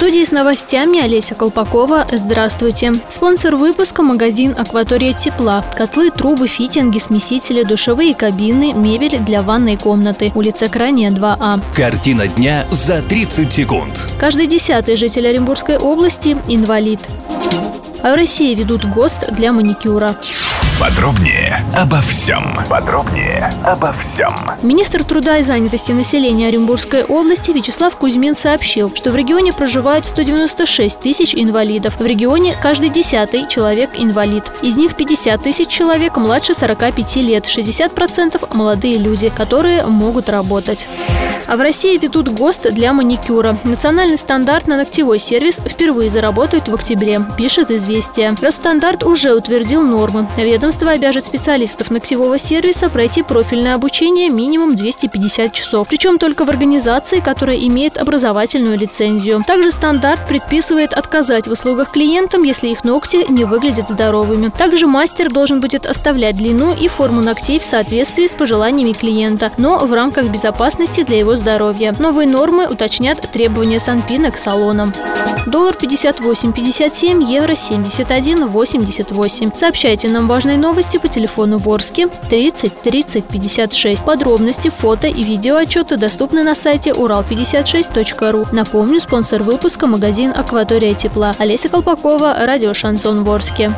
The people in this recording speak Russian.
Студии с новостями Олеся Колпакова. Здравствуйте. Спонсор выпуска – магазин «Акватория тепла». Котлы, трубы, фитинги, смесители, душевые кабины, мебель для ванной комнаты. Улица Крайняя, 2А. Картина дня за 30 секунд. Каждый десятый житель Оренбургской области – инвалид. А в России ведут ГОСТ для маникюра. Подробнее обо всем. Подробнее обо всем. Министр труда и занятости населения Оренбургской области Вячеслав Кузьмин сообщил, что в регионе проживают 196 тысяч инвалидов. В регионе каждый десятый человек инвалид. Из них 50 тысяч человек младше 45 лет, 60% молодые люди, которые могут работать. А в России ведут ГОСТ для маникюра. Национальный стандарт на ногтевой сервис впервые заработает в октябре, пишет «Известия». Росстандарт уже утвердил нормы. Ведомство обяжет специалистов ногтевого сервиса пройти профильное обучение минимум 250 часов. Причем только в организации, которая имеет образовательную лицензию. Также стандарт предписывает отказать в услугах клиентам, если их ногти не выглядят здоровыми. Также мастер должен будет оставлять длину и форму ногтей в соответствии с пожеланиями клиента, но в рамках безопасности для его здоровья. Новые нормы уточнят требования Санпина к салонам. Доллар 58,57, евро 71,88. Сообщайте нам важные новости по телефону Ворске 30 30 56. Подробности, фото и видеоотчеты доступны на сайте урал56.ру. Напомню, спонсор выпуска – магазин «Акватория тепла». Олеся Колпакова, радио «Шансон Ворске».